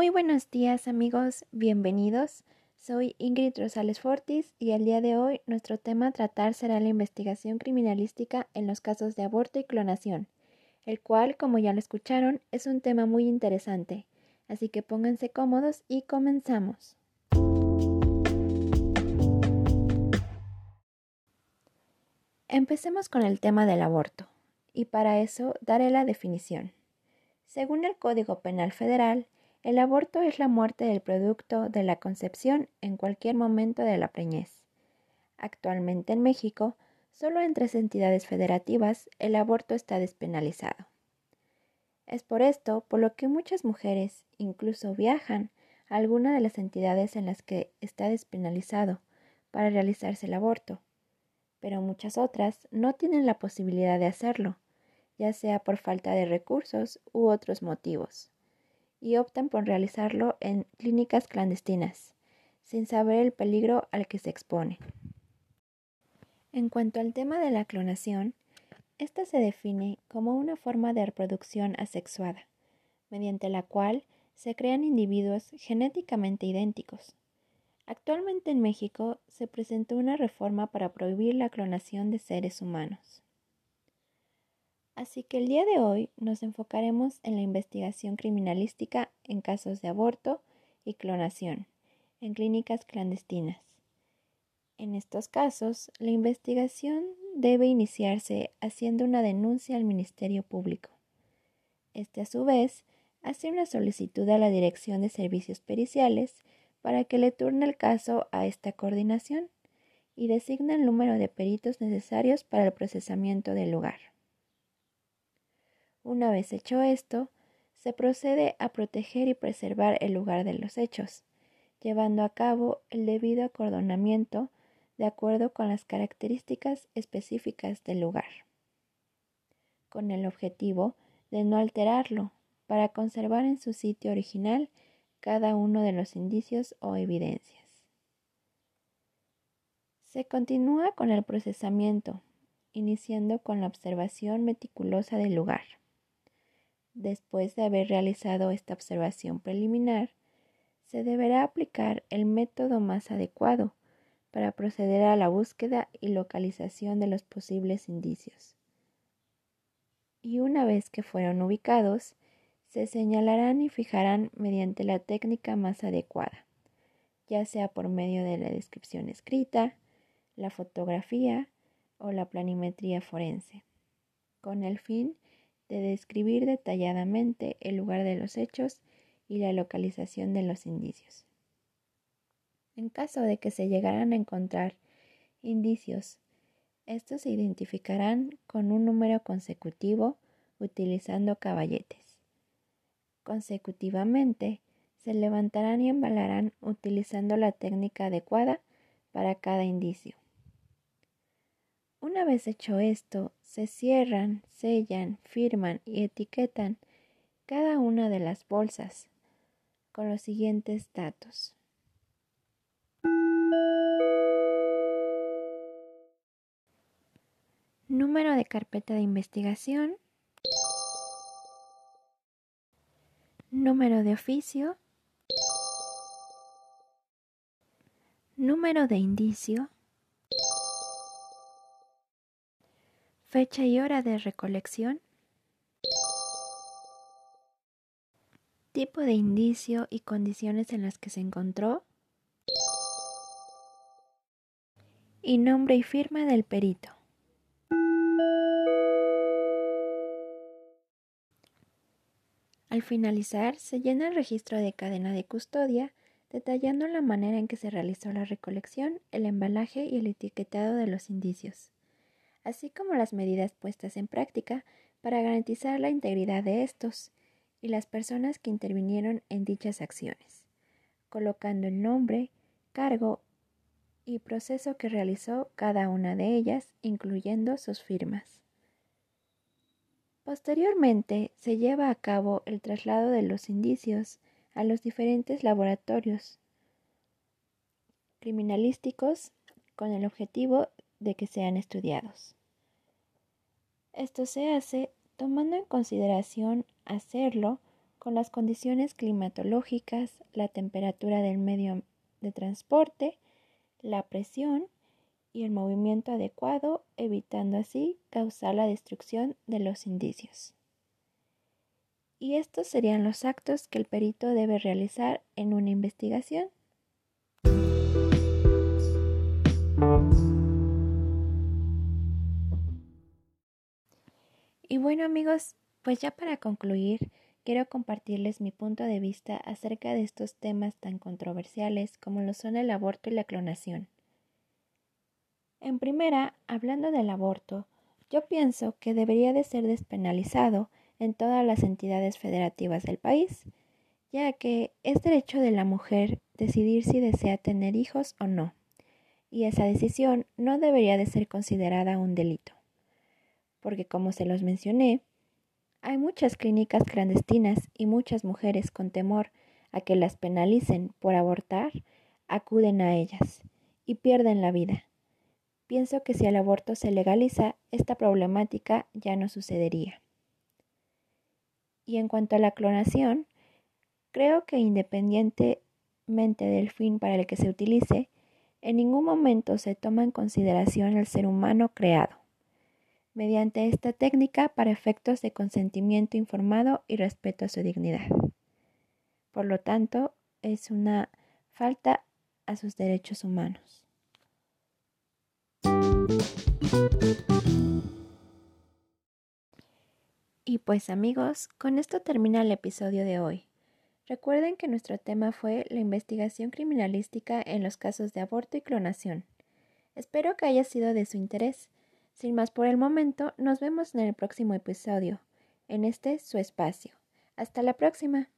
Muy buenos días amigos, bienvenidos. Soy Ingrid Rosales Fortis y el día de hoy nuestro tema a tratar será la investigación criminalística en los casos de aborto y clonación, el cual, como ya lo escucharon, es un tema muy interesante. Así que pónganse cómodos y comenzamos. Empecemos con el tema del aborto, y para eso daré la definición. Según el Código Penal Federal, el aborto es la muerte del producto de la concepción en cualquier momento de la preñez. Actualmente en México, solo en tres entidades federativas el aborto está despenalizado. Es por esto por lo que muchas mujeres incluso viajan a alguna de las entidades en las que está despenalizado para realizarse el aborto, pero muchas otras no tienen la posibilidad de hacerlo, ya sea por falta de recursos u otros motivos y optan por realizarlo en clínicas clandestinas, sin saber el peligro al que se expone. En cuanto al tema de la clonación, esta se define como una forma de reproducción asexuada, mediante la cual se crean individuos genéticamente idénticos. Actualmente en México se presentó una reforma para prohibir la clonación de seres humanos. Así que el día de hoy nos enfocaremos en la investigación criminalística en casos de aborto y clonación en clínicas clandestinas. En estos casos, la investigación debe iniciarse haciendo una denuncia al Ministerio Público. Este, a su vez, hace una solicitud a la Dirección de Servicios Periciales para que le turne el caso a esta coordinación y designa el número de peritos necesarios para el procesamiento del lugar. Una vez hecho esto, se procede a proteger y preservar el lugar de los hechos, llevando a cabo el debido acordonamiento de acuerdo con las características específicas del lugar, con el objetivo de no alterarlo para conservar en su sitio original cada uno de los indicios o evidencias. Se continúa con el procesamiento, iniciando con la observación meticulosa del lugar Después de haber realizado esta observación preliminar, se deberá aplicar el método más adecuado para proceder a la búsqueda y localización de los posibles indicios. Y una vez que fueron ubicados, se señalarán y fijarán mediante la técnica más adecuada, ya sea por medio de la descripción escrita, la fotografía o la planimetría forense, con el fin de describir detalladamente el lugar de los hechos y la localización de los indicios. En caso de que se llegaran a encontrar indicios, estos se identificarán con un número consecutivo utilizando caballetes. Consecutivamente, se levantarán y embalarán utilizando la técnica adecuada para cada indicio. Una vez hecho esto, se cierran, sellan, firman y etiquetan cada una de las bolsas con los siguientes datos. Número de carpeta de investigación. Número de oficio. Número de indicio. Fecha y hora de recolección. Tipo de indicio y condiciones en las que se encontró. Y nombre y firma del perito. Al finalizar, se llena el registro de cadena de custodia, detallando la manera en que se realizó la recolección, el embalaje y el etiquetado de los indicios así como las medidas puestas en práctica para garantizar la integridad de estos y las personas que intervinieron en dichas acciones, colocando el nombre, cargo y proceso que realizó cada una de ellas, incluyendo sus firmas. Posteriormente se lleva a cabo el traslado de los indicios a los diferentes laboratorios criminalísticos con el objetivo de que sean estudiados. Esto se hace tomando en consideración hacerlo con las condiciones climatológicas, la temperatura del medio de transporte, la presión y el movimiento adecuado, evitando así causar la destrucción de los indicios. Y estos serían los actos que el perito debe realizar en una investigación. Y bueno amigos, pues ya para concluir, quiero compartirles mi punto de vista acerca de estos temas tan controversiales como lo son el aborto y la clonación. En primera, hablando del aborto, yo pienso que debería de ser despenalizado en todas las entidades federativas del país, ya que es derecho de la mujer decidir si desea tener hijos o no, y esa decisión no debería de ser considerada un delito, porque como se los mencioné, hay muchas clínicas clandestinas y muchas mujeres con temor a que las penalicen por abortar acuden a ellas y pierden la vida. Pienso que si el aborto se legaliza, esta problemática ya no sucedería. Y en cuanto a la clonación, creo que independientemente del fin para el que se utilice, en ningún momento se toma en consideración el ser humano creado mediante esta técnica para efectos de consentimiento informado y respeto a su dignidad. Por lo tanto, es una falta a sus derechos humanos. Y pues amigos, con esto termina el episodio de hoy. Recuerden que nuestro tema fue la investigación criminalística en los casos de aborto y clonación. Espero que haya sido de su interés. Sin más por el momento, nos vemos en el próximo episodio, en este su espacio. Hasta la próxima.